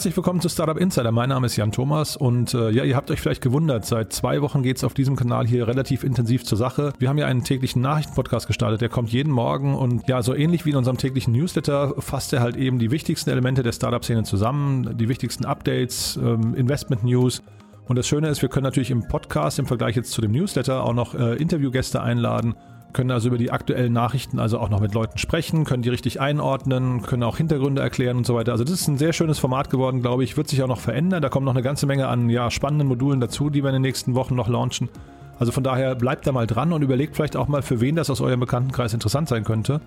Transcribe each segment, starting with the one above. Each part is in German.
Herzlich willkommen zu Startup Insider. Mein Name ist Jan Thomas und äh, ja, ihr habt euch vielleicht gewundert, seit zwei Wochen geht es auf diesem Kanal hier relativ intensiv zur Sache. Wir haben ja einen täglichen Nachrichtenpodcast gestartet, der kommt jeden Morgen und ja, so ähnlich wie in unserem täglichen Newsletter fasst er halt eben die wichtigsten Elemente der Startup-Szene zusammen, die wichtigsten Updates, ähm, Investment-News. Und das Schöne ist, wir können natürlich im Podcast im Vergleich jetzt zu dem Newsletter auch noch äh, Interviewgäste einladen können also über die aktuellen Nachrichten also auch noch mit Leuten sprechen, können die richtig einordnen, können auch Hintergründe erklären und so weiter. Also das ist ein sehr schönes Format geworden, glaube ich, wird sich auch noch verändern. Da kommt noch eine ganze Menge an ja, spannenden Modulen dazu, die wir in den nächsten Wochen noch launchen. Also von daher bleibt da mal dran und überlegt vielleicht auch mal, für wen das aus eurem Bekanntenkreis interessant sein könnte.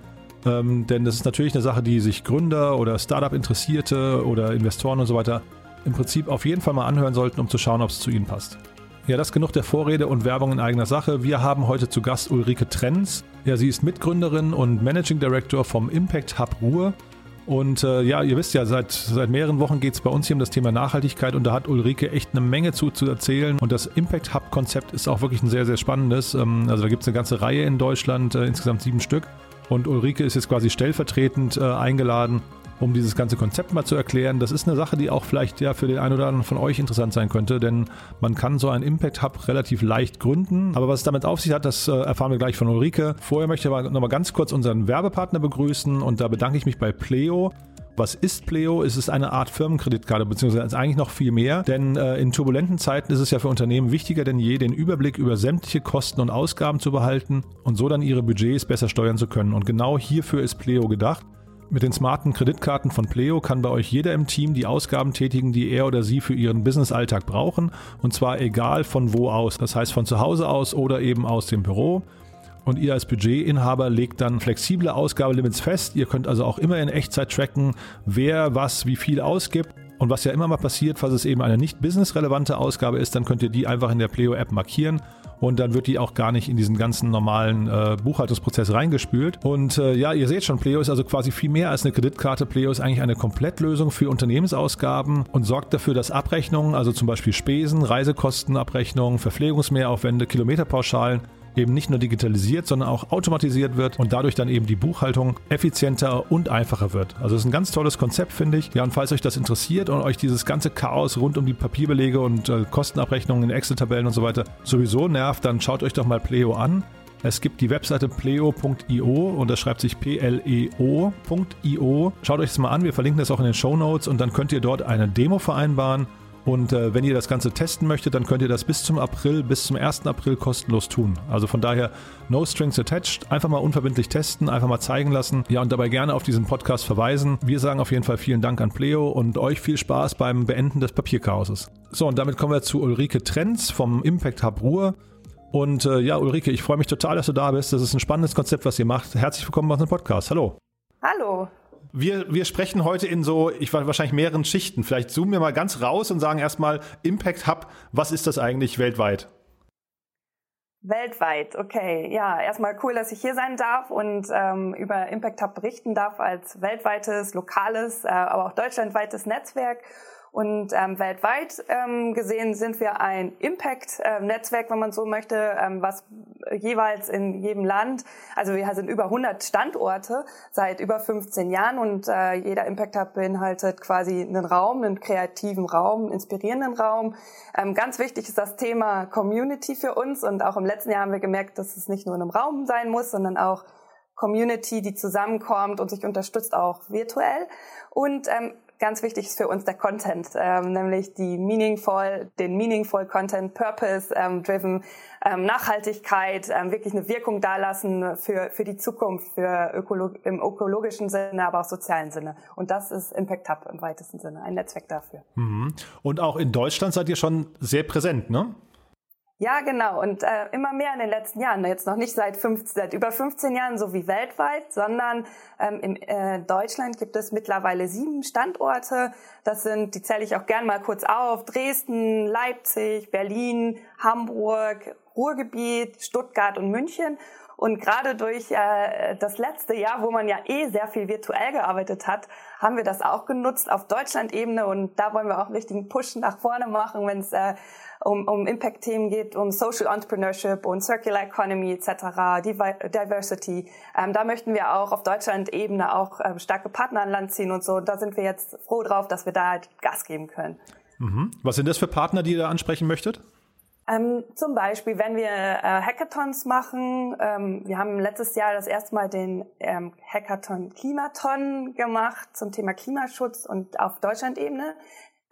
Ähm, denn das ist natürlich eine Sache, die sich Gründer oder Startup-Interessierte oder Investoren und so weiter im Prinzip auf jeden Fall mal anhören sollten, um zu schauen, ob es zu ihnen passt. Ja, das genug der Vorrede und Werbung in eigener Sache. Wir haben heute zu Gast Ulrike Trenz. Ja, sie ist Mitgründerin und Managing Director vom Impact Hub Ruhr. Und äh, ja, ihr wisst ja, seit, seit mehreren Wochen geht es bei uns hier um das Thema Nachhaltigkeit und da hat Ulrike echt eine Menge zu, zu erzählen. Und das Impact Hub-Konzept ist auch wirklich ein sehr, sehr spannendes. Ähm, also da gibt es eine ganze Reihe in Deutschland, äh, insgesamt sieben Stück. Und Ulrike ist jetzt quasi stellvertretend äh, eingeladen, um dieses ganze Konzept mal zu erklären. Das ist eine Sache, die auch vielleicht ja für den einen oder anderen von euch interessant sein könnte, denn man kann so einen Impact Hub relativ leicht gründen. Aber was es damit auf sich hat, das äh, erfahren wir gleich von Ulrike. Vorher möchte ich aber nochmal ganz kurz unseren Werbepartner begrüßen und da bedanke ich mich bei Pleo. Was ist Pleo? Es ist eine Art Firmenkreditkarte, beziehungsweise eigentlich noch viel mehr. Denn äh, in turbulenten Zeiten ist es ja für Unternehmen wichtiger denn je, den Überblick über sämtliche Kosten und Ausgaben zu behalten und so dann ihre Budgets besser steuern zu können. Und genau hierfür ist Pleo gedacht. Mit den smarten Kreditkarten von Pleo kann bei euch jeder im Team die Ausgaben tätigen, die er oder sie für ihren Businessalltag brauchen. Und zwar egal von wo aus. Das heißt von zu Hause aus oder eben aus dem Büro. Und ihr als Budgetinhaber legt dann flexible Ausgabelimits fest. Ihr könnt also auch immer in Echtzeit tracken, wer was wie viel ausgibt. Und was ja immer mal passiert, falls es eben eine nicht businessrelevante Ausgabe ist, dann könnt ihr die einfach in der Pleo-App markieren und dann wird die auch gar nicht in diesen ganzen normalen äh, Buchhaltungsprozess reingespült. Und äh, ja, ihr seht schon, Pleo ist also quasi viel mehr als eine Kreditkarte. Pleo ist eigentlich eine Komplettlösung für Unternehmensausgaben und sorgt dafür, dass Abrechnungen, also zum Beispiel Spesen, Reisekostenabrechnungen, Verpflegungsmehraufwände, Kilometerpauschalen, eben nicht nur digitalisiert, sondern auch automatisiert wird und dadurch dann eben die Buchhaltung effizienter und einfacher wird. Also es ist ein ganz tolles Konzept, finde ich. Ja, und falls euch das interessiert und euch dieses ganze Chaos rund um die Papierbelege und äh, Kostenabrechnungen in Excel-Tabellen und so weiter sowieso nervt, dann schaut euch doch mal Pleo an. Es gibt die Webseite pleo.io und das schreibt sich pleo.io. Schaut euch das mal an, wir verlinken das auch in den Show Notes und dann könnt ihr dort eine Demo vereinbaren und äh, wenn ihr das Ganze testen möchtet, dann könnt ihr das bis zum April, bis zum 1. April kostenlos tun. Also von daher, no strings attached. Einfach mal unverbindlich testen, einfach mal zeigen lassen. Ja, und dabei gerne auf diesen Podcast verweisen. Wir sagen auf jeden Fall vielen Dank an Pleo und euch viel Spaß beim Beenden des Papierchaoses. So, und damit kommen wir zu Ulrike Trenz vom Impact Hub Ruhr. Und äh, ja, Ulrike, ich freue mich total, dass du da bist. Das ist ein spannendes Konzept, was ihr macht. Herzlich willkommen bei unserem Podcast. Hallo. Hallo, wir, wir sprechen heute in so, ich war wahrscheinlich mehreren Schichten. Vielleicht zoomen wir mal ganz raus und sagen erstmal Impact Hub, was ist das eigentlich weltweit? Weltweit, okay. Ja, erstmal cool, dass ich hier sein darf und ähm, über Impact Hub berichten darf als weltweites, lokales, äh, aber auch deutschlandweites Netzwerk. Und ähm, weltweit ähm, gesehen sind wir ein Impact-Netzwerk, wenn man so möchte, ähm, was jeweils in jedem Land, also wir sind über 100 Standorte seit über 15 Jahren und äh, jeder Impact Hub beinhaltet quasi einen Raum, einen kreativen Raum, einen inspirierenden Raum. Ähm, ganz wichtig ist das Thema Community für uns und auch im letzten Jahr haben wir gemerkt, dass es nicht nur in einem Raum sein muss, sondern auch Community, die zusammenkommt und sich unterstützt, auch virtuell. Und ähm, ganz wichtig ist für uns der Content, ähm, nämlich die meaningful, den meaningful Content, Purpose ähm, driven, ähm, Nachhaltigkeit, ähm, wirklich eine Wirkung dalassen für für die Zukunft, für Ökolo im ökologischen Sinne, aber auch sozialen Sinne. Und das ist Impact Hub im weitesten Sinne, ein Netzwerk dafür. Mhm. Und auch in Deutschland seid ihr schon sehr präsent, ne? Ja, genau. Und äh, immer mehr in den letzten Jahren. Jetzt noch nicht seit, 15, seit über 15 Jahren, so wie weltweit, sondern ähm, in äh, Deutschland gibt es mittlerweile sieben Standorte. Das sind, die zähle ich auch gern mal kurz auf, Dresden, Leipzig, Berlin, Hamburg, Ruhrgebiet, Stuttgart und München. Und gerade durch äh, das letzte Jahr, wo man ja eh sehr viel virtuell gearbeitet hat, haben wir das auch genutzt auf Deutschland-Ebene. Und da wollen wir auch einen richtigen Push nach vorne machen, wenn es äh, um, um Impact-Themen geht, um Social Entrepreneurship und Circular Economy etc., Diversity. Ähm, da möchten wir auch auf Deutschland-Ebene auch ähm, starke Partner an Land ziehen und so. Da sind wir jetzt froh drauf, dass wir da halt Gas geben können. Mhm. Was sind das für Partner, die ihr da ansprechen möchtet? Ähm, zum Beispiel, wenn wir äh, Hackathons machen, ähm, wir haben letztes Jahr das erste Mal den ähm, Hackathon Klimaton gemacht zum Thema Klimaschutz und auf Deutschland-Ebene,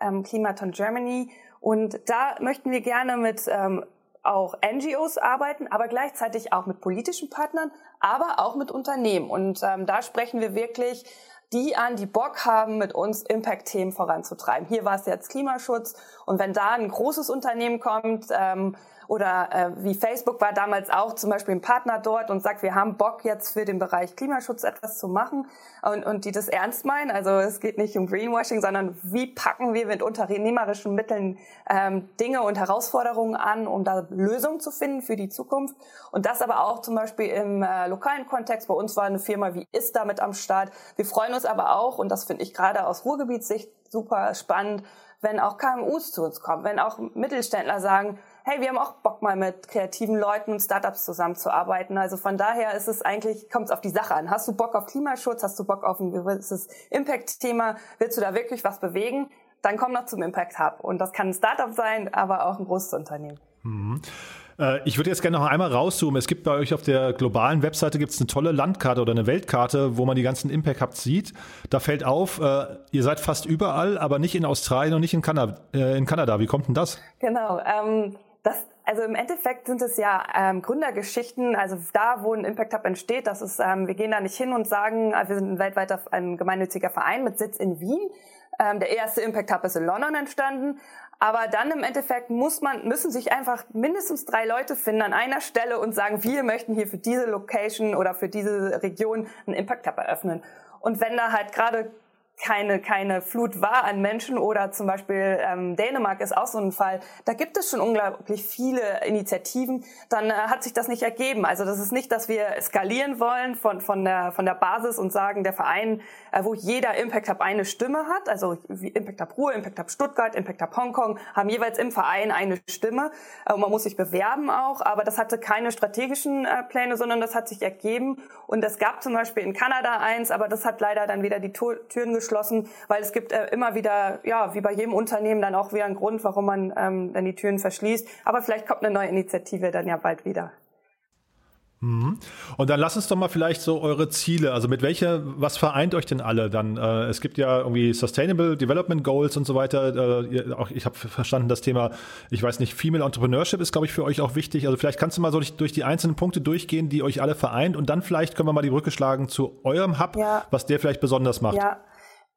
ähm, Klimaton Germany. Und da möchten wir gerne mit ähm, auch NGOs arbeiten, aber gleichzeitig auch mit politischen Partnern, aber auch mit Unternehmen. Und ähm, da sprechen wir wirklich die an, die Bock haben, mit uns Impact-Themen voranzutreiben. Hier war es jetzt Klimaschutz. Und wenn da ein großes Unternehmen kommt, ähm, oder äh, wie Facebook war damals auch zum Beispiel ein Partner dort und sagt, wir haben Bock jetzt für den Bereich Klimaschutz etwas zu machen und, und die das ernst meinen. Also es geht nicht um Greenwashing, sondern wie packen wir mit unternehmerischen Mitteln ähm, Dinge und Herausforderungen an, um da Lösungen zu finden für die Zukunft. Und das aber auch zum Beispiel im äh, lokalen Kontext. Bei uns war eine Firma wie ist damit am Start. Wir freuen uns aber auch, und das finde ich gerade aus Ruhrgebietssicht super spannend, wenn auch KMUs zu uns kommen, wenn auch Mittelständler sagen, hey, wir haben auch Bock mal mit kreativen Leuten und Startups zusammenzuarbeiten. Also von daher ist es eigentlich, kommt es auf die Sache an. Hast du Bock auf Klimaschutz? Hast du Bock auf ein gewisses Impact-Thema? Willst du da wirklich was bewegen? Dann komm noch zum Impact Hub. Und das kann ein Startup sein, aber auch ein großes Unternehmen. Mhm. Äh, ich würde jetzt gerne noch einmal rauszoomen. Es gibt bei euch auf der globalen Webseite gibt's eine tolle Landkarte oder eine Weltkarte, wo man die ganzen Impact Hubs sieht. Da fällt auf, äh, ihr seid fast überall, aber nicht in Australien und nicht in, Kanada. Äh, in Kanada. Wie kommt denn das? Genau. Ähm das, also im Endeffekt sind es ja ähm, Gründergeschichten, also da, wo ein Impact Hub entsteht, das ist, ähm, wir gehen da nicht hin und sagen, äh, wir sind ein weltweiter ein gemeinnütziger Verein mit Sitz in Wien. Ähm, der erste Impact Hub ist in London entstanden. Aber dann im Endeffekt muss man, müssen sich einfach mindestens drei Leute finden an einer Stelle und sagen, wir möchten hier für diese Location oder für diese Region einen Impact Hub eröffnen. Und wenn da halt gerade keine, keine Flut war an Menschen oder zum Beispiel ähm, Dänemark ist auch so ein Fall, da gibt es schon unglaublich viele Initiativen, dann äh, hat sich das nicht ergeben. Also das ist nicht, dass wir skalieren wollen von, von, der, von der Basis und sagen, der Verein, äh, wo jeder Impact Hub eine Stimme hat, also Impact Hub Ruhr, Impact Hub Stuttgart, Impact Hub Hongkong, haben jeweils im Verein eine Stimme. Äh, man muss sich bewerben auch, aber das hatte keine strategischen äh, Pläne, sondern das hat sich ergeben. Und es gab zum Beispiel in Kanada eins, aber das hat leider dann wieder die Türen geschlossen geschlossen, weil es gibt äh, immer wieder, ja, wie bei jedem Unternehmen dann auch wieder einen Grund, warum man ähm, dann die Türen verschließt. Aber vielleicht kommt eine neue Initiative dann ja bald wieder. Mhm. Und dann lass uns doch mal vielleicht so eure Ziele, also mit welcher, was vereint euch denn alle dann? Äh, es gibt ja irgendwie Sustainable Development Goals und so weiter. Äh, auch ich habe verstanden, das Thema, ich weiß nicht, Female Entrepreneurship ist, glaube ich, für euch auch wichtig. Also vielleicht kannst du mal so durch, durch, die einzelnen Punkte durchgehen, die euch alle vereint und dann vielleicht können wir mal die Brücke schlagen zu eurem Hub, ja. was der vielleicht besonders macht. Ja.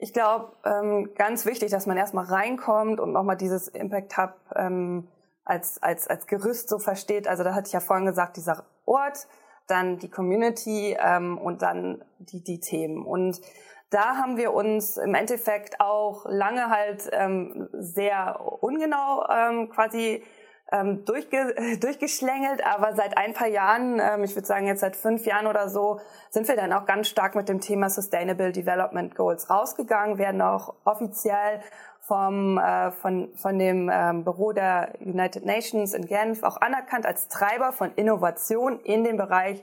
Ich glaube, ähm, ganz wichtig, dass man erstmal reinkommt und nochmal dieses Impact Hub ähm, als, als, als Gerüst so versteht. Also da hatte ich ja vorhin gesagt, dieser Ort, dann die Community ähm, und dann die, die Themen. Und da haben wir uns im Endeffekt auch lange halt ähm, sehr ungenau ähm, quasi ähm, durchge durchgeschlängelt, aber seit ein paar Jahren, ähm, ich würde sagen jetzt seit fünf Jahren oder so, sind wir dann auch ganz stark mit dem Thema Sustainable Development Goals rausgegangen, werden auch offiziell vom, äh, von, von dem ähm, Büro der United Nations in Genf auch anerkannt als Treiber von Innovation in dem Bereich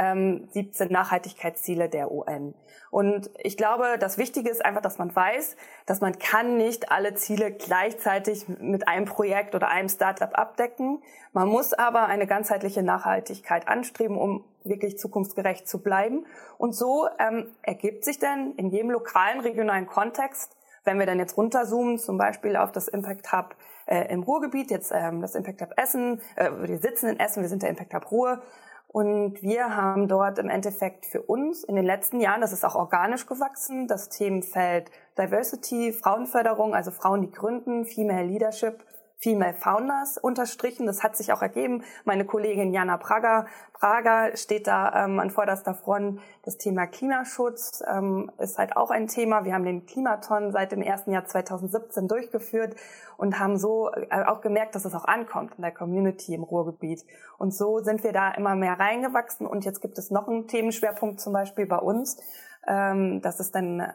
ähm, 17 Nachhaltigkeitsziele der UN. Und ich glaube, das Wichtige ist einfach, dass man weiß, dass man kann nicht alle Ziele gleichzeitig mit einem Projekt oder einem Startup abdecken. Man muss aber eine ganzheitliche Nachhaltigkeit anstreben, um wirklich zukunftsgerecht zu bleiben. Und so ähm, ergibt sich dann in jedem lokalen, regionalen Kontext, wenn wir dann jetzt runterzoomen, zum Beispiel auf das Impact Hub äh, im Ruhrgebiet, jetzt ähm, das Impact Hub Essen, äh, wir sitzen in Essen, wir sind der Impact Hub Ruhr, und wir haben dort im Endeffekt für uns in den letzten Jahren, das ist auch organisch gewachsen, das Themenfeld Diversity, Frauenförderung, also Frauen, die gründen, Female Leadership, Female Founders unterstrichen. Das hat sich auch ergeben. Meine Kollegin Jana Prager, Prager steht da ähm, an vorderster Front. Das Thema Klimaschutz ähm, ist halt auch ein Thema. Wir haben den Klimaton seit dem ersten Jahr 2017 durchgeführt und haben so äh, auch gemerkt, dass es auch ankommt in der Community im Ruhrgebiet. Und so sind wir da immer mehr reingewachsen. Und jetzt gibt es noch einen Themenschwerpunkt zum Beispiel bei uns. Ähm, das ist dann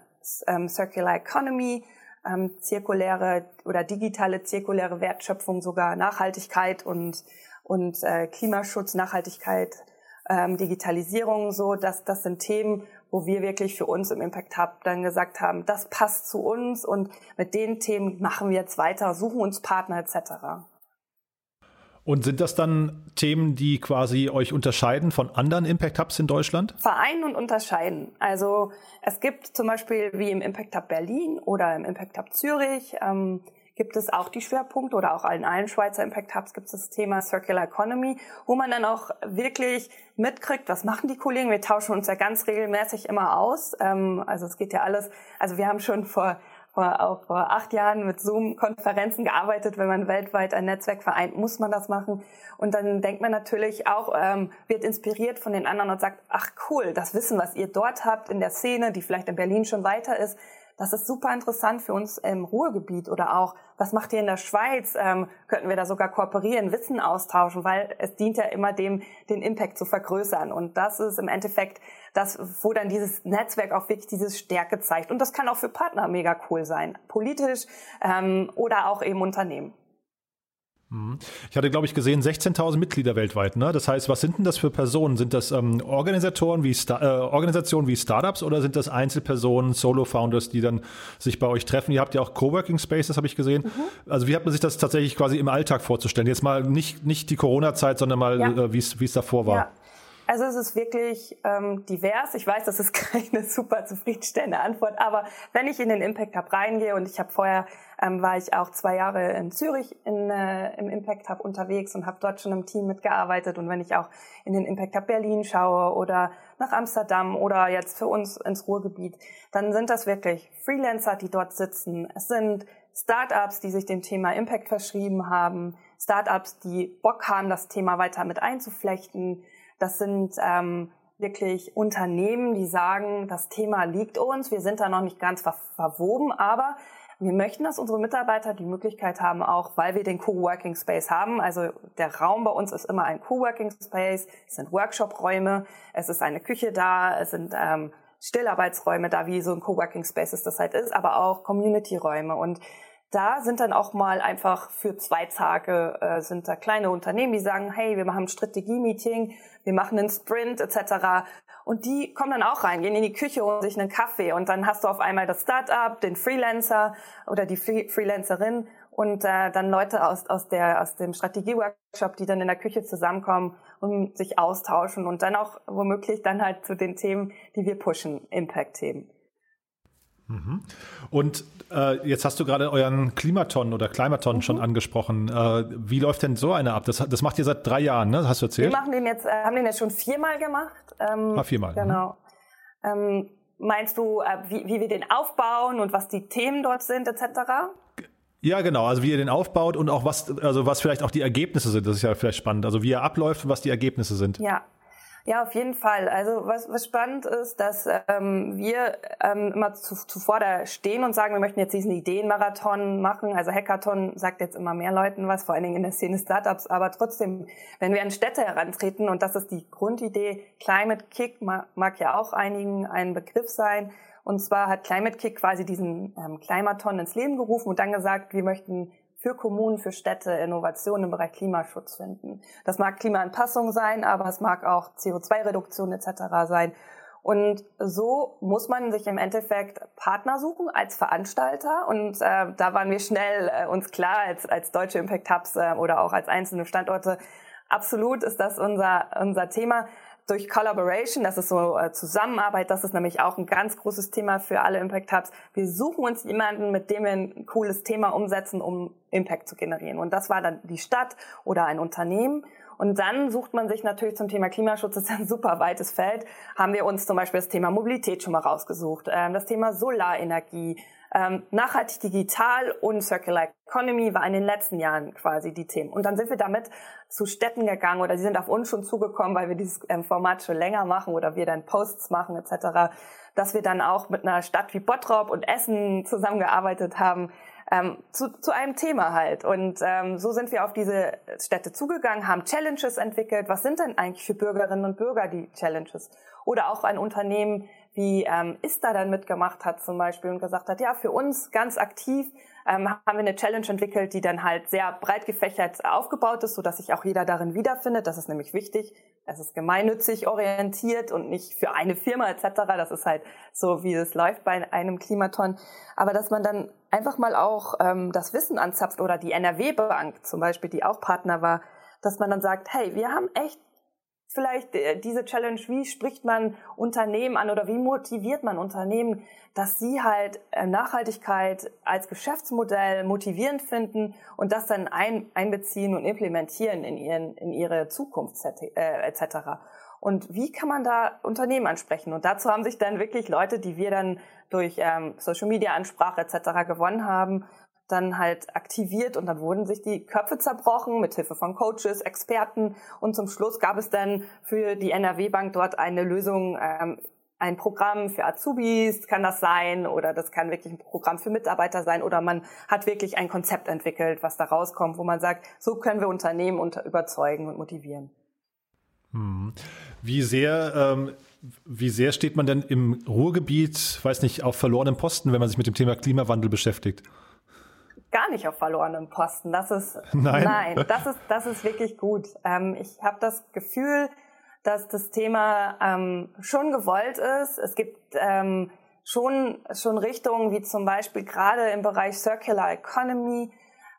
ähm, Circular Economy ähm, zirkuläre oder digitale zirkuläre Wertschöpfung, sogar Nachhaltigkeit und, und äh, Klimaschutz, Nachhaltigkeit, ähm, Digitalisierung, so dass das sind Themen, wo wir wirklich für uns im Impact Hub dann gesagt haben, das passt zu uns und mit den Themen machen wir jetzt weiter, suchen uns Partner etc. Und sind das dann Themen, die quasi euch unterscheiden von anderen Impact Hubs in Deutschland? Vereinen und unterscheiden. Also es gibt zum Beispiel wie im Impact Hub Berlin oder im Impact Hub Zürich ähm, gibt es auch die Schwerpunkte oder auch in allen Schweizer Impact Hubs gibt es das Thema Circular Economy, wo man dann auch wirklich mitkriegt, was machen die Kollegen. Wir tauschen uns ja ganz regelmäßig immer aus. Ähm, also es geht ja alles. Also wir haben schon vor vor, auch vor acht Jahren mit Zoom-Konferenzen gearbeitet. Wenn man weltweit ein Netzwerk vereint, muss man das machen. Und dann denkt man natürlich auch, ähm, wird inspiriert von den anderen und sagt, ach cool, das Wissen, was ihr dort habt in der Szene, die vielleicht in Berlin schon weiter ist, das ist super interessant für uns im Ruhrgebiet oder auch, was macht ihr in der Schweiz? Ähm, könnten wir da sogar kooperieren, Wissen austauschen, weil es dient ja immer dem, den Impact zu vergrößern. Und das ist im Endeffekt das, wo dann dieses Netzwerk auch wirklich diese Stärke zeigt. Und das kann auch für Partner mega cool sein, politisch ähm, oder auch eben Unternehmen. Mhm. Ich hatte, glaube ich, gesehen 16.000 Mitglieder weltweit. Ne? Das heißt, was sind denn das für Personen? Sind das ähm, Organisatoren wie Star äh, Organisationen wie Startups oder sind das Einzelpersonen, Solo-Founders, die dann sich bei euch treffen? Ihr habt ja auch Coworking Spaces, habe ich gesehen. Mhm. Also wie hat man sich das tatsächlich quasi im Alltag vorzustellen? Jetzt mal nicht, nicht die Corona-Zeit, sondern mal, ja. äh, wie es davor war. Ja. Also es ist wirklich ähm, divers. Ich weiß, das ist keine super zufriedenstellende Antwort, aber wenn ich in den Impact Hub reingehe und ich habe vorher ähm, war ich auch zwei Jahre in Zürich in, äh, im Impact Hub unterwegs und habe dort schon im Team mitgearbeitet und wenn ich auch in den Impact Hub Berlin schaue oder nach Amsterdam oder jetzt für uns ins Ruhrgebiet, dann sind das wirklich Freelancer, die dort sitzen. Es sind Startups, die sich dem Thema Impact verschrieben haben, Startups, die Bock haben, das Thema weiter mit einzuflechten das sind ähm, wirklich Unternehmen, die sagen, das Thema liegt uns, wir sind da noch nicht ganz ver verwoben, aber wir möchten, dass unsere Mitarbeiter die Möglichkeit haben, auch weil wir den Coworking Space haben. Also der Raum bei uns ist immer ein Coworking Space, es sind Workshop-Räume, es ist eine Küche da, es sind ähm, Stillarbeitsräume da, wie so ein Coworking Space das halt ist, aber auch Community-Räume. Und da sind dann auch mal einfach für zwei Tage äh, sind da kleine Unternehmen, die sagen, hey, wir machen ein Strategie-Meeting, wir machen einen Sprint etc. Und die kommen dann auch rein, gehen in die Küche und sich einen Kaffee und dann hast du auf einmal das Startup, den Freelancer oder die Freelancerin und äh, dann Leute aus, aus, der, aus dem Strategieworkshop, die dann in der Küche zusammenkommen und sich austauschen und dann auch womöglich dann halt zu den Themen, die wir pushen, Impact-Themen. Mhm. Und äh, jetzt hast du gerade euren Klimaton oder Klimaton mhm. schon angesprochen. Äh, wie läuft denn so eine ab? Das, das macht ihr seit drei Jahren, ne? Hast du erzählt? Wir machen den jetzt, äh, haben den jetzt schon viermal gemacht. Ähm, ah, viermal. Mhm. Genau. Mhm. Ähm, meinst du, äh, wie, wie wir den aufbauen und was die Themen dort sind, etc.? Ja, genau. Also wie ihr den aufbaut und auch was, also was vielleicht auch die Ergebnisse sind. Das ist ja vielleicht spannend. Also wie er abläuft und was die Ergebnisse sind. Ja, ja, auf jeden Fall. Also was, was spannend ist, dass ähm, wir ähm, immer zu, zuvor da stehen und sagen, wir möchten jetzt diesen Ideenmarathon machen. Also Hackathon sagt jetzt immer mehr Leuten was, vor allen Dingen in der Szene Startups. Aber trotzdem, wenn wir an Städte herantreten, und das ist die Grundidee, Climate Kick mag, mag ja auch einigen ein Begriff sein. Und zwar hat Climate Kick quasi diesen ähm, Climaton ins Leben gerufen und dann gesagt, wir möchten für Kommunen, für Städte Innovationen im Bereich Klimaschutz finden. Das mag Klimaanpassung sein, aber es mag auch CO2-Reduktion etc. sein. Und so muss man sich im Endeffekt Partner suchen als Veranstalter. Und äh, da waren wir schnell äh, uns klar als, als deutsche Impact Hubs äh, oder auch als einzelne Standorte. Absolut ist das unser, unser Thema durch Collaboration, das ist so äh, Zusammenarbeit, das ist nämlich auch ein ganz großes Thema für alle Impact Hubs. Wir suchen uns jemanden, mit dem wir ein cooles Thema umsetzen, um Impact zu generieren. Und das war dann die Stadt oder ein Unternehmen. Und dann sucht man sich natürlich zum Thema Klimaschutz, das ist ein super weites Feld, haben wir uns zum Beispiel das Thema Mobilität schon mal rausgesucht, ähm, das Thema Solarenergie, ähm, nachhaltig digital und Circular Economy war in den letzten Jahren quasi die Themen. Und dann sind wir damit zu Städten gegangen oder sie sind auf uns schon zugekommen, weil wir dieses ähm, Format schon länger machen oder wir dann Posts machen etc., dass wir dann auch mit einer Stadt wie Bottrop und Essen zusammengearbeitet haben, ähm, zu, zu einem Thema halt. Und ähm, so sind wir auf diese Städte zugegangen, haben Challenges entwickelt. Was sind denn eigentlich für Bürgerinnen und Bürger die Challenges? Oder auch ein Unternehmen wie ähm, ISTA dann mitgemacht hat zum Beispiel und gesagt hat, ja, für uns ganz aktiv ähm, haben wir eine Challenge entwickelt, die dann halt sehr breit gefächert aufgebaut ist, so dass sich auch jeder darin wiederfindet. Das ist nämlich wichtig. Es ist gemeinnützig orientiert und nicht für eine Firma etc. Das ist halt so, wie es läuft bei einem Klimaton. Aber dass man dann einfach mal auch ähm, das Wissen anzapft oder die NRW-Bank zum Beispiel, die auch Partner war, dass man dann sagt, hey, wir haben echt vielleicht äh, diese Challenge, wie spricht man Unternehmen an oder wie motiviert man Unternehmen, dass sie halt äh, Nachhaltigkeit als Geschäftsmodell motivierend finden und das dann ein, einbeziehen und implementieren in, ihren, in ihre Zukunft äh, etc. Und wie kann man da Unternehmen ansprechen? Und dazu haben sich dann wirklich Leute, die wir dann durch ähm, Social Media Ansprache etc. gewonnen haben, dann halt aktiviert und dann wurden sich die Köpfe zerbrochen mit Hilfe von Coaches, Experten und zum Schluss gab es dann für die NRW Bank dort eine Lösung, ähm, ein Programm für Azubis kann das sein oder das kann wirklich ein Programm für Mitarbeiter sein oder man hat wirklich ein Konzept entwickelt, was da rauskommt, wo man sagt, so können wir Unternehmen unter überzeugen und motivieren. Hm. Wie sehr ähm, wie sehr steht man denn im Ruhrgebiet, weiß nicht, auf verlorenem Posten, wenn man sich mit dem Thema Klimawandel beschäftigt? Gar nicht auf verlorenem Posten. Das ist nein, nein das ist das ist wirklich gut. Ähm, ich habe das Gefühl, dass das Thema ähm, schon gewollt ist. Es gibt ähm, schon schon Richtungen wie zum Beispiel gerade im Bereich Circular Economy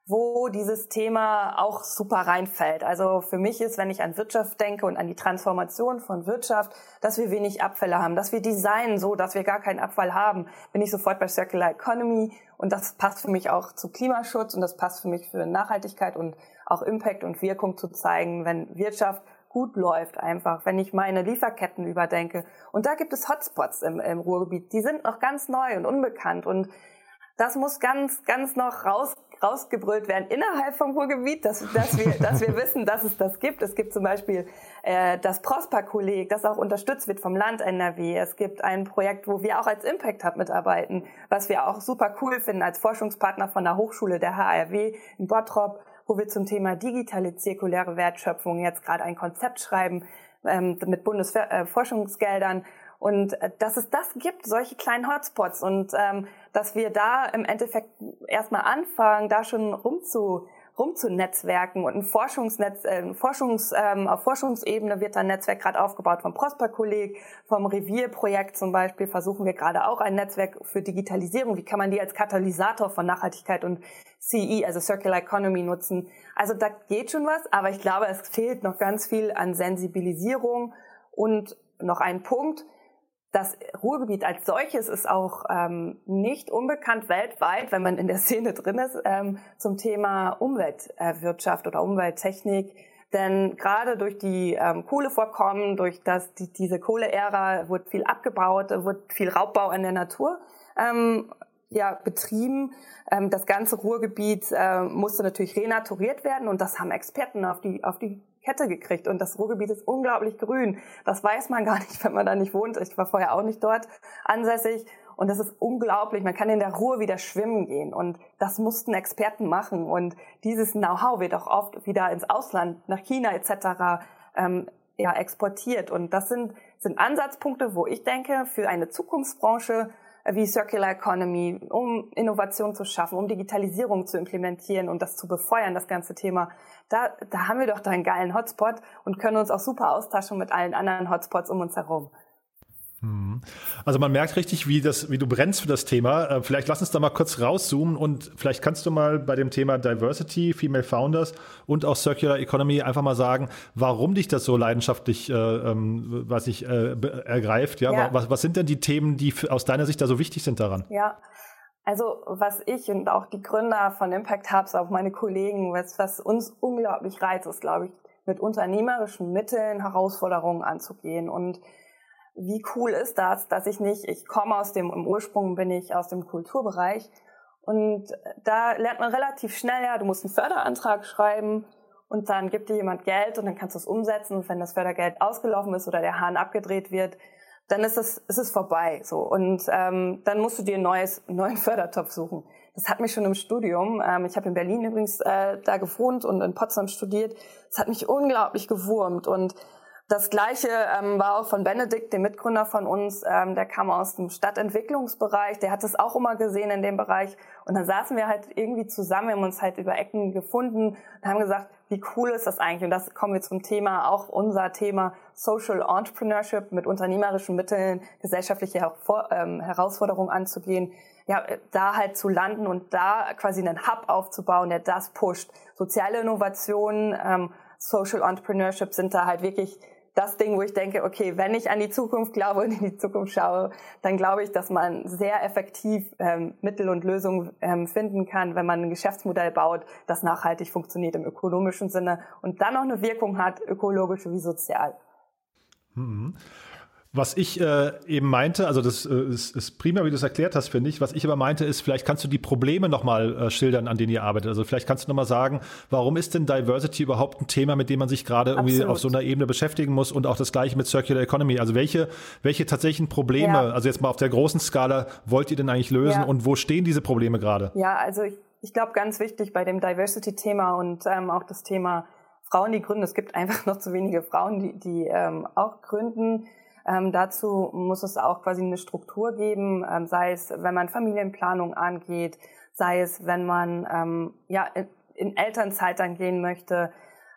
wo dieses Thema auch super reinfällt. Also für mich ist, wenn ich an Wirtschaft denke und an die Transformation von Wirtschaft, dass wir wenig Abfälle haben, dass wir designen so, dass wir gar keinen Abfall haben, bin ich sofort bei Circular Economy und das passt für mich auch zu Klimaschutz und das passt für mich für Nachhaltigkeit und auch Impact und Wirkung zu zeigen, wenn Wirtschaft gut läuft einfach, wenn ich meine Lieferketten überdenke. Und da gibt es Hotspots im, im Ruhrgebiet, die sind noch ganz neu und unbekannt und das muss ganz, ganz noch raus rausgebrüllt werden innerhalb vom Ruhrgebiet, dass, dass, wir, dass wir wissen, dass es das gibt. Es gibt zum Beispiel äh, das Prosper-Kolleg, das auch unterstützt wird vom Land NRW. Es gibt ein Projekt, wo wir auch als Impact Hub mitarbeiten, was wir auch super cool finden als Forschungspartner von der Hochschule der HRW in Bottrop, wo wir zum Thema digitale zirkuläre Wertschöpfung jetzt gerade ein Konzept schreiben ähm, mit Bundesforschungsgeldern und äh, dass es das gibt, solche kleinen Hotspots und ähm, dass wir da im Endeffekt erstmal anfangen, da schon rumzu rumzunetzwerken und ein Forschungsnetz, äh, Forschungs, ähm, auf Forschungsebene wird ein Netzwerk gerade aufgebaut vom Prosper-Kolleg, vom Revierprojekt zum Beispiel versuchen wir gerade auch ein Netzwerk für Digitalisierung. Wie kann man die als Katalysator von Nachhaltigkeit und CE, also Circular Economy nutzen? Also da geht schon was, aber ich glaube, es fehlt noch ganz viel an Sensibilisierung und noch ein Punkt, das Ruhrgebiet als solches ist auch ähm, nicht unbekannt weltweit, wenn man in der Szene drin ist, ähm, zum Thema Umweltwirtschaft oder Umwelttechnik. Denn gerade durch die ähm, Kohlevorkommen, durch das, die, diese Kohleära wird viel abgebaut, wird viel Raubbau in der Natur ähm, ja, betrieben. Ähm, das ganze Ruhrgebiet äh, musste natürlich renaturiert werden und das haben Experten auf die, auf die Kette gekriegt und das Ruhrgebiet ist unglaublich grün. Das weiß man gar nicht, wenn man da nicht wohnt. Ich war vorher auch nicht dort ansässig und das ist unglaublich. Man kann in der Ruhr wieder schwimmen gehen und das mussten Experten machen und dieses Know-how wird auch oft wieder ins Ausland, nach China etc. Ähm, ja, exportiert und das sind, sind Ansatzpunkte, wo ich denke, für eine Zukunftsbranche wie Circular Economy, um Innovation zu schaffen, um Digitalisierung zu implementieren und das zu befeuern, das ganze Thema. Da, da haben wir doch da einen geilen Hotspot und können uns auch super austauschen mit allen anderen Hotspots um uns herum. Mhm. Also man merkt richtig, wie das, wie du brennst für das Thema. Äh, vielleicht lass uns da mal kurz rauszoomen und vielleicht kannst du mal bei dem Thema Diversity, Female Founders und auch Circular Economy einfach mal sagen, warum dich das so leidenschaftlich, äh, ähm, was ich äh, ergreift. Ja, ja. Was, was sind denn die Themen, die aus deiner Sicht da so wichtig sind daran? Ja. Also was ich und auch die Gründer von Impact Hubs, auch meine Kollegen, was, was uns unglaublich reizt, ist, glaube ich, mit unternehmerischen Mitteln Herausforderungen anzugehen und wie cool ist das, dass ich nicht, ich komme aus dem, im Ursprung bin ich aus dem Kulturbereich. Und da lernt man relativ schnell, ja, du musst einen Förderantrag schreiben und dann gibt dir jemand Geld und dann kannst du es umsetzen. Und wenn das Fördergeld ausgelaufen ist oder der Hahn abgedreht wird, dann ist es, ist es vorbei so. Und ähm, dann musst du dir ein neues, neuen Fördertopf suchen. Das hat mich schon im Studium, ähm, ich habe in Berlin übrigens äh, da gewohnt und in Potsdam studiert, das hat mich unglaublich gewurmt. Und das gleiche ähm, war auch von Benedikt, dem Mitgründer von uns, ähm, der kam aus dem Stadtentwicklungsbereich, der hat es auch immer gesehen in dem Bereich. Und dann saßen wir halt irgendwie zusammen, wir haben uns halt über Ecken gefunden und haben gesagt, wie cool ist das eigentlich? Und das kommen wir zum Thema, auch unser Thema Social Entrepreneurship mit unternehmerischen Mitteln, gesellschaftliche ähm, Herausforderungen anzugehen. Ja, da halt zu landen und da quasi einen Hub aufzubauen, der das pusht. Soziale Innovationen, ähm, Social Entrepreneurship sind da halt wirklich das Ding, wo ich denke, okay, wenn ich an die Zukunft glaube und in die Zukunft schaue, dann glaube ich, dass man sehr effektiv ähm, Mittel und Lösungen ähm, finden kann, wenn man ein Geschäftsmodell baut, das nachhaltig funktioniert im ökonomischen Sinne und dann noch eine Wirkung hat, ökologisch wie sozial. Mhm. Was ich äh, eben meinte, also das äh, ist, ist prima, wie du es erklärt hast, finde ich. Was ich aber meinte, ist, vielleicht kannst du die Probleme nochmal äh, schildern, an denen ihr arbeitet. Also vielleicht kannst du nochmal sagen, warum ist denn Diversity überhaupt ein Thema, mit dem man sich gerade irgendwie auf so einer Ebene beschäftigen muss und auch das gleiche mit Circular Economy. Also welche, welche tatsächlichen Probleme, ja. also jetzt mal auf der großen Skala, wollt ihr denn eigentlich lösen ja. und wo stehen diese Probleme gerade? Ja, also ich, ich glaube, ganz wichtig bei dem Diversity-Thema und ähm, auch das Thema Frauen, die gründen. Es gibt einfach noch zu wenige Frauen, die, die ähm, auch gründen ähm, dazu muss es auch quasi eine Struktur geben, ähm, sei es, wenn man Familienplanung angeht, sei es, wenn man ähm, ja, in, in Elternzeit dann gehen möchte.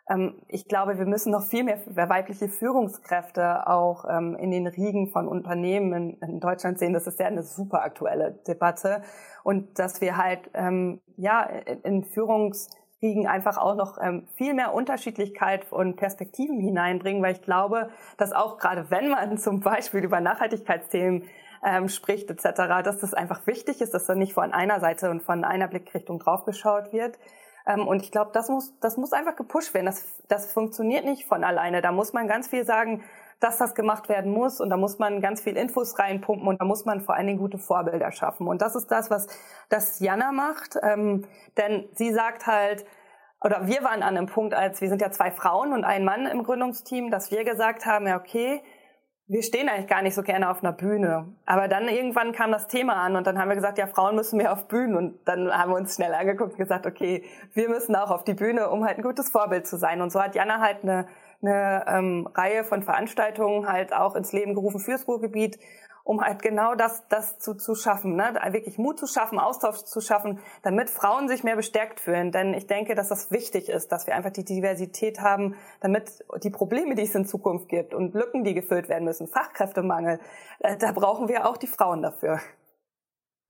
Ähm, ich glaube, wir müssen noch viel mehr weibliche Führungskräfte auch ähm, in den Riegen von Unternehmen in, in, Deutschland sehen. Das ist ja eine super aktuelle Debatte. Und dass wir halt ähm, ja in, in Führungs Kriegen einfach auch noch ähm, viel mehr Unterschiedlichkeit und Perspektiven hineinbringen, weil ich glaube, dass auch gerade wenn man zum Beispiel über Nachhaltigkeitsthemen ähm, spricht etc., dass das einfach wichtig ist, dass da nicht von einer Seite und von einer Blickrichtung draufgeschaut wird. Ähm, und ich glaube, das muss, das muss einfach gepusht werden. Das, das funktioniert nicht von alleine. Da muss man ganz viel sagen, dass das gemacht werden muss und da muss man ganz viel Infos reinpumpen und da muss man vor allen Dingen gute Vorbilder schaffen. Und das ist das, was das Jana macht, ähm, denn sie sagt halt, oder wir waren an einem Punkt, als wir sind ja zwei Frauen und ein Mann im Gründungsteam, dass wir gesagt haben, ja okay, wir stehen eigentlich gar nicht so gerne auf einer Bühne. Aber dann irgendwann kam das Thema an und dann haben wir gesagt, ja, Frauen müssen mehr auf Bühnen. Und dann haben wir uns schnell angeguckt und gesagt, okay, wir müssen auch auf die Bühne, um halt ein gutes Vorbild zu sein. Und so hat Jana halt eine eine ähm, Reihe von Veranstaltungen halt auch ins Leben gerufen fürs Ruhrgebiet, um halt genau das, das zu, zu schaffen, ne? wirklich Mut zu schaffen, Austausch zu schaffen, damit Frauen sich mehr bestärkt fühlen. Denn ich denke, dass das wichtig ist, dass wir einfach die Diversität haben, damit die Probleme, die es in Zukunft gibt und Lücken, die gefüllt werden müssen, Fachkräftemangel, äh, da brauchen wir auch die Frauen dafür.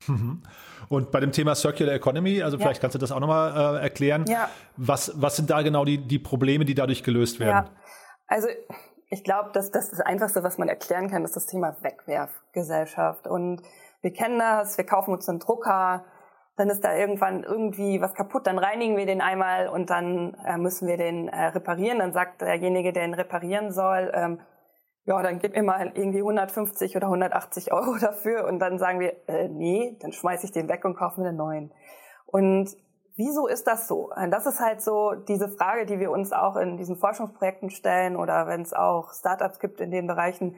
Mhm. Und bei dem Thema Circular Economy, also ja. vielleicht kannst du das auch nochmal äh, erklären. Ja. Was, was sind da genau die, die Probleme, die dadurch gelöst werden? Ja. Also ich glaube, dass das, das Einfachste, was man erklären kann, ist das Thema Wegwerfgesellschaft. Und wir kennen das, wir kaufen uns einen Drucker, dann ist da irgendwann irgendwie was kaputt, dann reinigen wir den einmal und dann äh, müssen wir den äh, reparieren. Dann sagt derjenige, der ihn reparieren soll, ähm, ja, dann gib mir mal irgendwie 150 oder 180 Euro dafür und dann sagen wir, äh, nee, dann schmeiße ich den weg und kaufe mir einen neuen. Und wieso ist das so? Das ist halt so diese Frage, die wir uns auch in diesen Forschungsprojekten stellen oder wenn es auch Startups gibt in den Bereichen,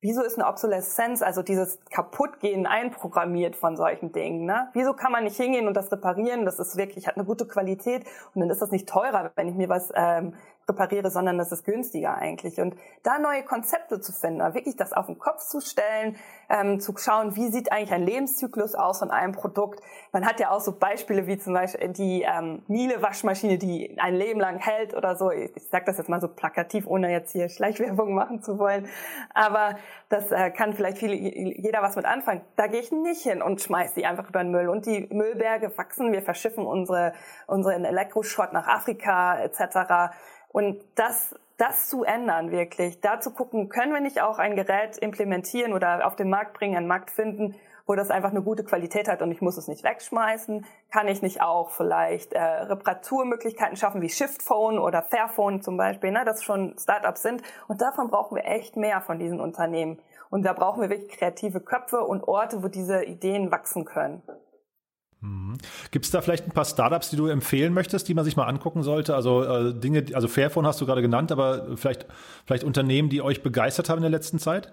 wieso ist eine Obsoleszenz, also dieses Kaputtgehen einprogrammiert von solchen Dingen? Ne? Wieso kann man nicht hingehen und das reparieren? Das ist wirklich, hat eine gute Qualität und dann ist das nicht teurer, wenn ich mir was ähm, repariere, sondern das ist günstiger eigentlich. Und da neue Konzepte zu finden, wirklich das auf den Kopf zu stellen, ähm, zu schauen, wie sieht eigentlich ein Lebenszyklus aus von einem Produkt. Man hat ja auch so Beispiele wie zum Beispiel die ähm, Miele-Waschmaschine, die ein Leben lang hält oder so. Ich, ich sage das jetzt mal so plakativ, ohne jetzt hier Schleichwerbung machen zu wollen. Aber das äh, kann vielleicht viele, jeder was mit anfangen. Da gehe ich nicht hin und schmeiß die einfach über den Müll. Und die Müllberge wachsen. Wir verschiffen unsere, unseren Elektroschrott nach Afrika etc. Und das, das zu ändern wirklich, da zu gucken, können wir nicht auch ein Gerät implementieren oder auf den Markt bringen, einen Markt finden, wo das einfach eine gute Qualität hat und ich muss es nicht wegschmeißen? Kann ich nicht auch vielleicht äh, Reparaturmöglichkeiten schaffen wie Shiftphone oder Fairphone zum Beispiel, ne, das schon Startups sind? Und davon brauchen wir echt mehr von diesen Unternehmen. Und da brauchen wir wirklich kreative Köpfe und Orte, wo diese Ideen wachsen können. Mhm. Gibt es da vielleicht ein paar Startups, die du empfehlen möchtest, die man sich mal angucken sollte? Also äh, Dinge, also Fairphone hast du gerade genannt, aber vielleicht, vielleicht Unternehmen, die euch begeistert haben in der letzten Zeit?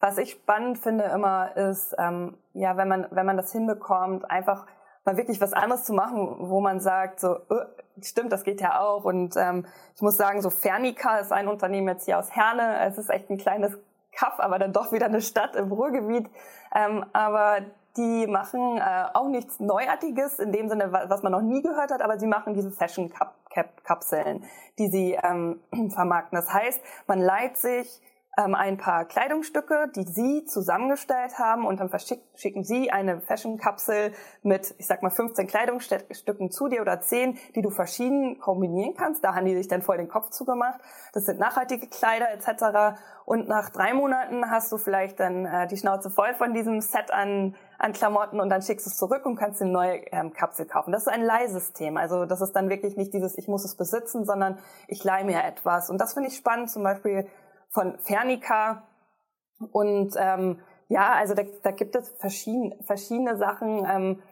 Was ich spannend finde immer ist, ähm, ja, wenn man, wenn man das hinbekommt, einfach mal wirklich was anderes zu machen, wo man sagt, so, uh, stimmt, das geht ja auch. Und ähm, ich muss sagen, so Fernica ist ein Unternehmen jetzt hier aus Herne. Es ist echt ein kleines Kaff, aber dann doch wieder eine Stadt im Ruhrgebiet. Ähm, aber die machen äh, auch nichts Neuartiges in dem Sinne, was man noch nie gehört hat, aber sie machen diese Fashion-Kapseln, die sie ähm, vermarkten. Das heißt, man leiht sich ähm, ein paar Kleidungsstücke, die Sie zusammengestellt haben und dann schicken Sie eine Fashion-Kapsel mit, ich sag mal, 15 Kleidungsstücken zu dir oder 10, die du verschieden kombinieren kannst. Da haben die sich dann voll den Kopf zugemacht. Das sind nachhaltige Kleider etc. Und nach drei Monaten hast du vielleicht dann äh, die Schnauze voll von diesem Set an, an Klamotten und dann schickst du es zurück und kannst eine neue ähm, Kapsel kaufen. Das ist ein Leihsystem. Also das ist dann wirklich nicht dieses, ich muss es besitzen, sondern ich leihe mir etwas. Und das finde ich spannend, zum Beispiel von Fernica. Und ähm, ja, also da, da gibt es verschiedene, verschiedene Sachen. Ähm,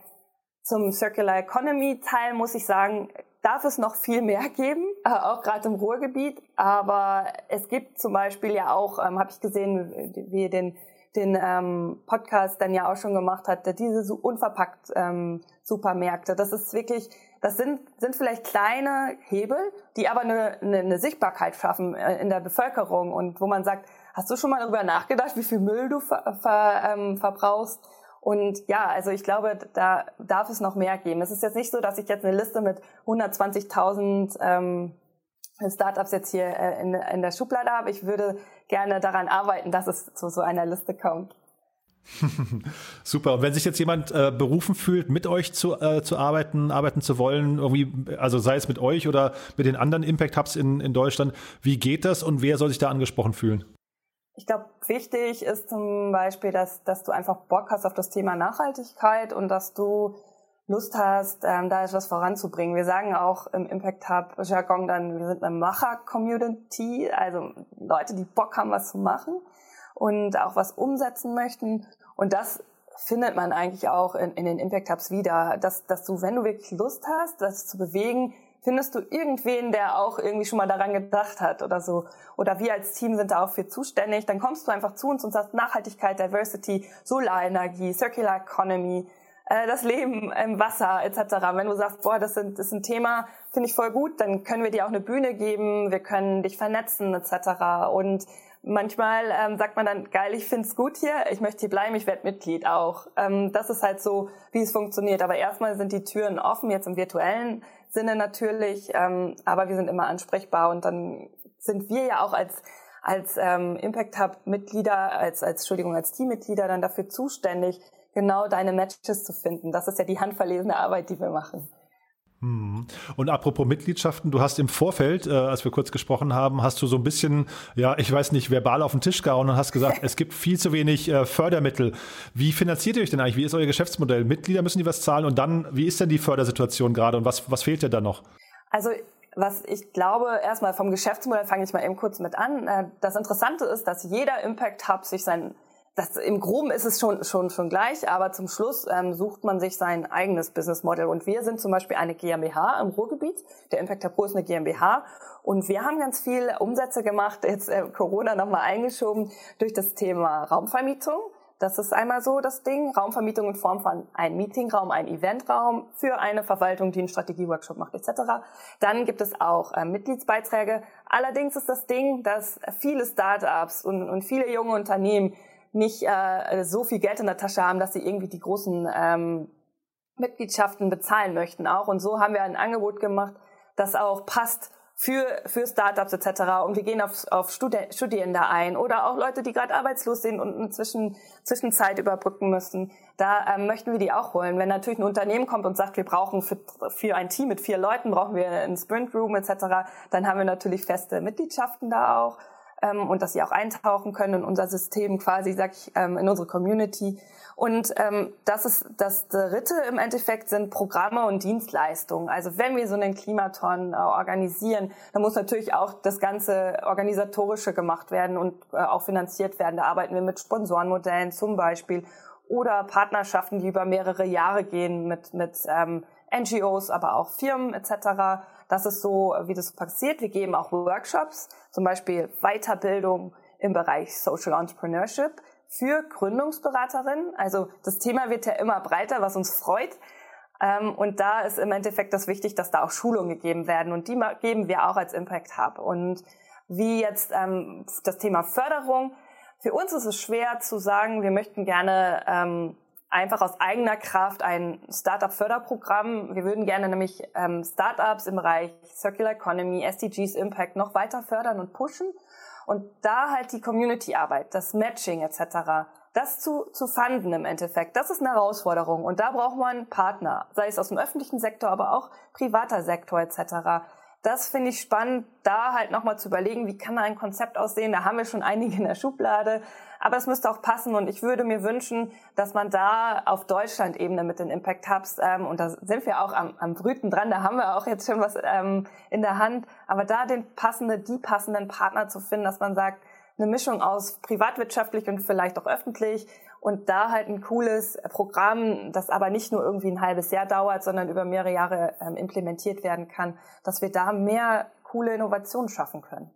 zum Circular Economy Teil muss ich sagen, darf es noch viel mehr geben, äh, auch gerade im Ruhrgebiet. Aber es gibt zum Beispiel ja auch, ähm, habe ich gesehen, wie den den ähm, Podcast dann ja auch schon gemacht hat, diese so unverpackt ähm, Supermärkte. Das ist wirklich, das sind, sind vielleicht kleine Hebel, die aber eine, eine, eine Sichtbarkeit schaffen äh, in der Bevölkerung und wo man sagt, hast du schon mal darüber nachgedacht, wie viel Müll du ver, ver, ähm, verbrauchst? Und ja, also ich glaube, da darf es noch mehr geben. Es ist jetzt nicht so, dass ich jetzt eine Liste mit 120.000 ähm, Startups jetzt hier äh, in, in der Schublade habe. Ich würde gerne daran arbeiten, dass es zu so einer Liste kommt. Super. Und wenn sich jetzt jemand äh, berufen fühlt, mit euch zu, äh, zu arbeiten, arbeiten zu wollen, irgendwie, also sei es mit euch oder mit den anderen Impact Hubs in, in Deutschland, wie geht das und wer soll sich da angesprochen fühlen? Ich glaube, wichtig ist zum Beispiel, dass, dass du einfach Bock hast auf das Thema Nachhaltigkeit und dass du Lust hast, ähm, da etwas voranzubringen. Wir sagen auch im Impact Hub Jargon dann, wir sind eine Macher-Community, also Leute, die Bock haben, was zu machen und auch was umsetzen möchten. Und das findet man eigentlich auch in, in den Impact Hubs wieder, dass, dass du, wenn du wirklich Lust hast, das zu bewegen, findest du irgendwen, der auch irgendwie schon mal daran gedacht hat oder so. Oder wir als Team sind da auch für zuständig. Dann kommst du einfach zu uns und sagst Nachhaltigkeit, Diversity, Solarenergie, Circular Economy, äh, das Leben im Wasser etc. Wenn du sagst, boah, das, sind, das ist ein Thema, finde ich voll gut, dann können wir dir auch eine Bühne geben, wir können dich vernetzen etc. Und manchmal ähm, sagt man dann, geil, ich find's gut hier, ich möchte hier bleiben, ich werde Mitglied auch. Ähm, das ist halt so, wie es funktioniert. Aber erstmal sind die Türen offen, jetzt im virtuellen Sinne natürlich, ähm, aber wir sind immer ansprechbar und dann sind wir ja auch als als ähm, Impact Hub Mitglieder, als als Entschuldigung als Teammitglieder dann dafür zuständig, genau deine Matches zu finden. Das ist ja die handverlesene Arbeit, die wir machen. Hm. Und apropos Mitgliedschaften, du hast im Vorfeld, äh, als wir kurz gesprochen haben, hast du so ein bisschen, ja, ich weiß nicht, verbal auf den Tisch gehauen und hast gesagt, es gibt viel zu wenig äh, Fördermittel. Wie finanziert ihr euch denn eigentlich? Wie ist euer Geschäftsmodell? Mitglieder müssen die was zahlen und dann, wie ist denn die Fördersituation gerade und was, was fehlt dir da noch? Also was ich glaube, erstmal vom Geschäftsmodell fange ich mal eben kurz mit an. Äh, das Interessante ist, dass jeder Impact Hub sich sein das im Groben ist es schon schon schon gleich, aber zum Schluss ähm, sucht man sich sein eigenes Business Model. Und wir sind zum Beispiel eine GmbH im Ruhrgebiet. Der Impact Hub Pro ist eine GmbH und wir haben ganz viel Umsätze gemacht. Jetzt äh, Corona nochmal eingeschoben durch das Thema Raumvermietung. Das ist einmal so das Ding, Raumvermietung in Form von einem Meetingraum, einem Eventraum für eine Verwaltung, die einen Strategieworkshop macht etc. Dann gibt es auch äh, Mitgliedsbeiträge. Allerdings ist das Ding, dass viele Startups und, und viele junge Unternehmen nicht äh, so viel Geld in der Tasche haben, dass sie irgendwie die großen ähm, Mitgliedschaften bezahlen möchten auch. Und so haben wir ein Angebot gemacht, das auch passt für, für Startups etc. Und wir gehen auf, auf Studierende ein oder auch Leute, die gerade arbeitslos sind und eine Zwischen, Zwischenzeit überbrücken müssen. Da ähm, möchten wir die auch holen. Wenn natürlich ein Unternehmen kommt und sagt, wir brauchen für, für ein Team mit vier Leuten, brauchen wir einen Sprint Room etc., dann haben wir natürlich feste Mitgliedschaften da auch. Ähm, und dass sie auch eintauchen können in unser System quasi, sag ich, ähm, in unsere Community. Und ähm, das ist das Dritte im Endeffekt sind Programme und Dienstleistungen. Also wenn wir so einen Klimaton äh, organisieren, dann muss natürlich auch das ganze organisatorische gemacht werden und äh, auch finanziert werden. Da arbeiten wir mit Sponsorenmodellen zum Beispiel oder Partnerschaften, die über mehrere Jahre gehen mit mit ähm, NGOs, aber auch Firmen etc. Das ist so, wie das passiert. Wir geben auch Workshops, zum Beispiel Weiterbildung im Bereich Social Entrepreneurship für Gründungsberaterinnen. Also das Thema wird ja immer breiter, was uns freut. Ähm, und da ist im Endeffekt das wichtig, dass da auch Schulungen gegeben werden. Und die geben wir auch als Impact Hub. Und wie jetzt ähm, das Thema Förderung. Für uns ist es schwer zu sagen, wir möchten gerne ähm, einfach aus eigener Kraft ein Startup-Förderprogramm. Wir würden gerne nämlich ähm, Startups im Bereich Circular Economy, SDGs, Impact noch weiter fördern und pushen. Und da halt die Community-Arbeit, das Matching etc., das zu, zu fanden im Endeffekt, das ist eine Herausforderung. Und da braucht man Partner, sei es aus dem öffentlichen Sektor, aber auch privater Sektor etc das finde ich spannend, da halt nochmal zu überlegen, wie kann da ein Konzept aussehen. Da haben wir schon einige in der Schublade, aber es müsste auch passen und ich würde mir wünschen, dass man da auf Deutschland-Ebene mit den Impact Hubs, ähm, und da sind wir auch am, am Brüten dran, da haben wir auch jetzt schon was ähm, in der Hand, aber da den passenden, die passenden Partner zu finden, dass man sagt, eine Mischung aus privatwirtschaftlich und vielleicht auch öffentlich und da halt ein cooles Programm, das aber nicht nur irgendwie ein halbes Jahr dauert, sondern über mehrere Jahre ähm, implementiert werden kann, dass wir da mehr coole Innovationen schaffen können.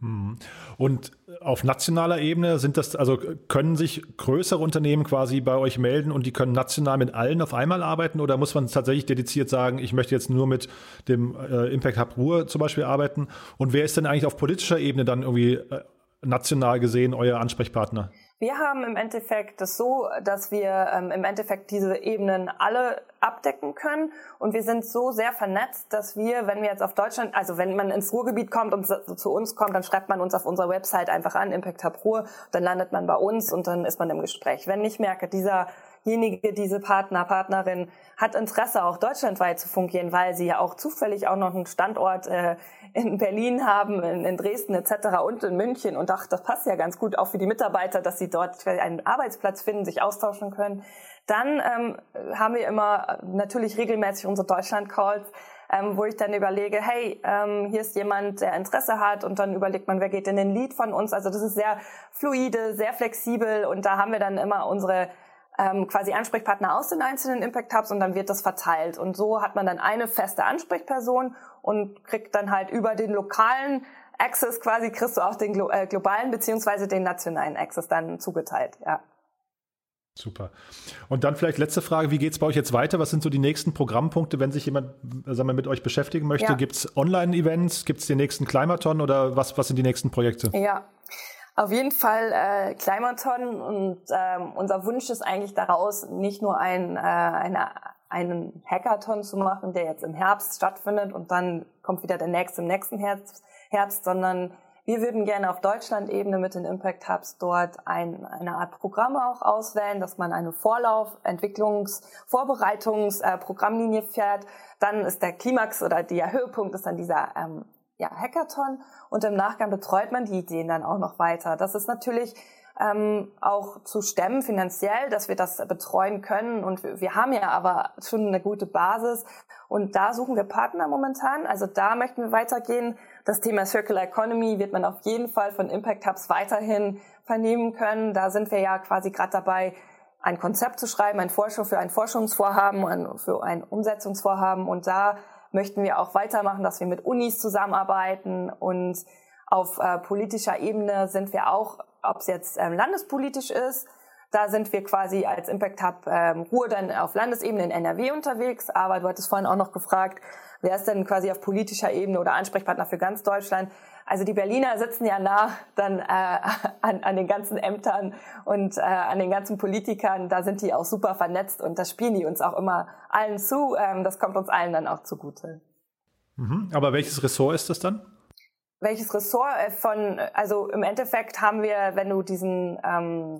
Mhm. Und auf nationaler Ebene sind das, also können sich größere Unternehmen quasi bei euch melden und die können national mit allen auf einmal arbeiten oder muss man tatsächlich dediziert sagen, ich möchte jetzt nur mit dem äh, Impact Hub Ruhr zum Beispiel arbeiten? Und wer ist denn eigentlich auf politischer Ebene dann irgendwie äh, national gesehen euer Ansprechpartner? Wir haben im Endeffekt das so, dass wir ähm, im Endeffekt diese Ebenen alle abdecken können und wir sind so sehr vernetzt, dass wir, wenn wir jetzt auf Deutschland, also wenn man ins Ruhrgebiet kommt und zu uns kommt, dann schreibt man uns auf unserer Website einfach an, Impact Hub Ruhr, dann landet man bei uns und dann ist man im Gespräch. Wenn ich merke, dieser diese Partner, Partnerin hat Interesse, auch deutschlandweit zu fungieren, weil sie ja auch zufällig auch noch einen Standort äh, in Berlin haben, in, in Dresden etc. und in München und ach, das passt ja ganz gut auch für die Mitarbeiter, dass sie dort einen Arbeitsplatz finden, sich austauschen können. Dann ähm, haben wir immer natürlich regelmäßig unsere Deutschland-Calls, ähm, wo ich dann überlege, hey, ähm, hier ist jemand, der Interesse hat und dann überlegt man, wer geht in den Lead von uns. Also das ist sehr fluide, sehr flexibel und da haben wir dann immer unsere ähm, quasi Ansprechpartner aus den einzelnen Impact Hubs und dann wird das verteilt. Und so hat man dann eine feste Ansprechperson und kriegt dann halt über den lokalen Access quasi, kriegst du auch den glo äh, globalen beziehungsweise den nationalen Access dann zugeteilt, ja. Super. Und dann vielleicht letzte Frage, wie geht es bei euch jetzt weiter? Was sind so die nächsten Programmpunkte, wenn sich jemand sagen wir, mit euch beschäftigen möchte? Ja. Gibt es Online-Events? Gibt es den nächsten Climaton oder was, was sind die nächsten Projekte? Ja, auf jeden Fall äh, Climaton und ähm, unser Wunsch ist eigentlich daraus, nicht nur ein, äh, eine, einen Hackathon zu machen, der jetzt im Herbst stattfindet und dann kommt wieder der nächste im nächsten Herbst, Herbst sondern wir würden gerne auf Deutschland-Ebene mit den Impact Hubs dort ein, eine Art Programm auch auswählen, dass man eine Vorlauf-, Entwicklungs-, Vorbereitungs-, äh, Programmlinie fährt. Dann ist der Klimax oder der Höhepunkt ist dann dieser ähm, ja, Hackathon und im Nachgang betreut man die Ideen dann auch noch weiter. Das ist natürlich ähm, auch zu stemmen finanziell, dass wir das betreuen können. Und wir haben ja aber schon eine gute Basis. Und da suchen wir Partner momentan. Also da möchten wir weitergehen. Das Thema Circular Economy wird man auf jeden Fall von Impact Hubs weiterhin vernehmen können. Da sind wir ja quasi gerade dabei, ein Konzept zu schreiben, ein Forschung für ein Forschungsvorhaben, für ein Umsetzungsvorhaben. Und da möchten wir auch weitermachen, dass wir mit Unis zusammenarbeiten und auf äh, politischer Ebene sind wir auch, ob es jetzt ähm, landespolitisch ist, da sind wir quasi als Impact Hub ähm, Ruhr dann auf Landesebene in NRW unterwegs. Aber du hattest vorhin auch noch gefragt, wer ist denn quasi auf politischer Ebene oder Ansprechpartner für ganz Deutschland? Also die Berliner sitzen ja nah dann äh, an, an den ganzen Ämtern und äh, an den ganzen Politikern. Da sind die auch super vernetzt und das spielen die uns auch immer allen zu. Ähm, das kommt uns allen dann auch zugute. Mhm. Aber welches Ressort ist das dann? Welches Ressort äh, von, also im Endeffekt haben wir, wenn du diesen ähm,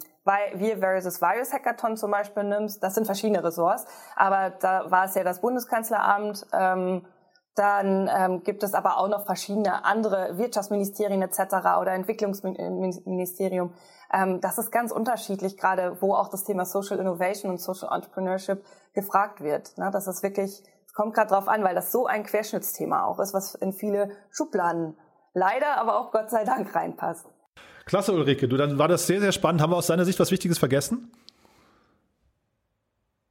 Wir versus Virus Hackathon zum Beispiel nimmst, das sind verschiedene Ressorts, aber da war es ja das Bundeskanzleramt, ähm, Dann ähm, gibt es aber auch noch verschiedene andere Wirtschaftsministerien etc. oder Entwicklungsministerium. Ähm, das ist ganz unterschiedlich, gerade wo auch das Thema Social Innovation und Social Entrepreneurship gefragt wird. Ne? Das ist wirklich, es kommt gerade drauf an, weil das so ein Querschnittsthema auch ist, was in viele Schubladen leider, aber auch Gott sei Dank reinpasst. Klasse, Ulrike. Du, dann war das sehr, sehr spannend. Haben wir aus deiner Sicht was Wichtiges vergessen?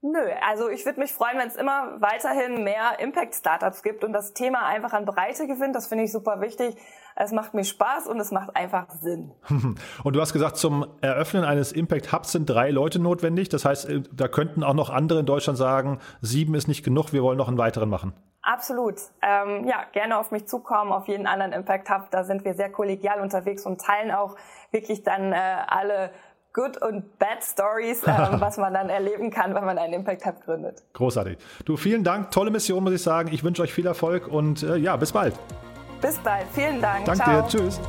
Nö, also ich würde mich freuen, wenn es immer weiterhin mehr Impact-Startups gibt und das Thema einfach an Breite gewinnt. Das finde ich super wichtig. Es macht mir Spaß und es macht einfach Sinn. Und du hast gesagt, zum Eröffnen eines Impact Hubs sind drei Leute notwendig. Das heißt, äh, da könnten auch noch andere in Deutschland sagen, sieben ist nicht genug, wir wollen noch einen weiteren machen. Absolut. Ähm, ja, gerne auf mich zukommen, auf jeden anderen Impact Hub. Da sind wir sehr kollegial unterwegs und teilen auch wirklich dann äh, alle Good und Bad Stories, ähm, was man dann erleben kann, wenn man einen Impact Hub gründet. Großartig. Du, vielen Dank. Tolle Mission, muss ich sagen. Ich wünsche euch viel Erfolg und äh, ja, bis bald. Bis bald. Vielen Dank. Danke dir. Tschüss.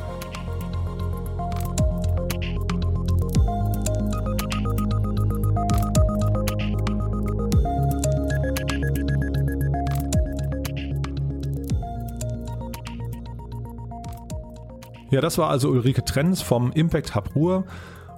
Ja, das war also Ulrike Trenz vom Impact Hub Ruhr.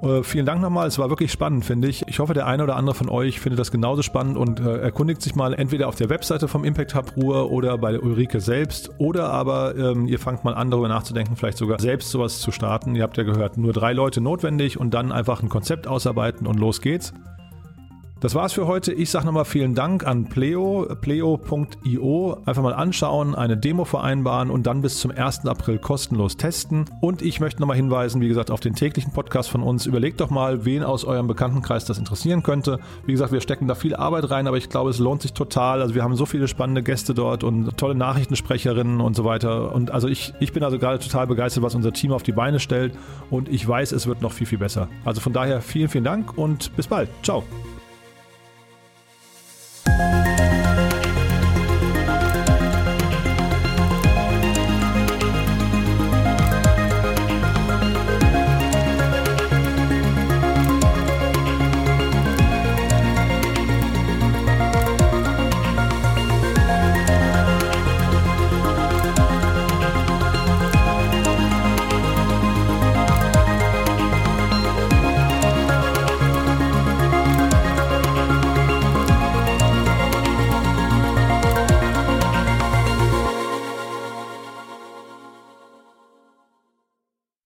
Äh, vielen Dank nochmal, es war wirklich spannend, finde ich. Ich hoffe, der eine oder andere von euch findet das genauso spannend und äh, erkundigt sich mal entweder auf der Webseite vom Impact Hub Ruhr oder bei der Ulrike selbst oder aber ähm, ihr fangt mal an darüber nachzudenken, vielleicht sogar selbst sowas zu starten. Ihr habt ja gehört, nur drei Leute notwendig und dann einfach ein Konzept ausarbeiten und los geht's. Das war's für heute. Ich sage nochmal vielen Dank an Pleo, pleo.io. Einfach mal anschauen, eine Demo vereinbaren und dann bis zum 1. April kostenlos testen. Und ich möchte nochmal hinweisen, wie gesagt, auf den täglichen Podcast von uns. Überlegt doch mal, wen aus eurem Bekanntenkreis das interessieren könnte. Wie gesagt, wir stecken da viel Arbeit rein, aber ich glaube, es lohnt sich total. Also wir haben so viele spannende Gäste dort und tolle Nachrichtensprecherinnen und so weiter. Und also ich, ich bin also gerade total begeistert, was unser Team auf die Beine stellt. Und ich weiß, es wird noch viel, viel besser. Also von daher vielen, vielen Dank und bis bald. Ciao.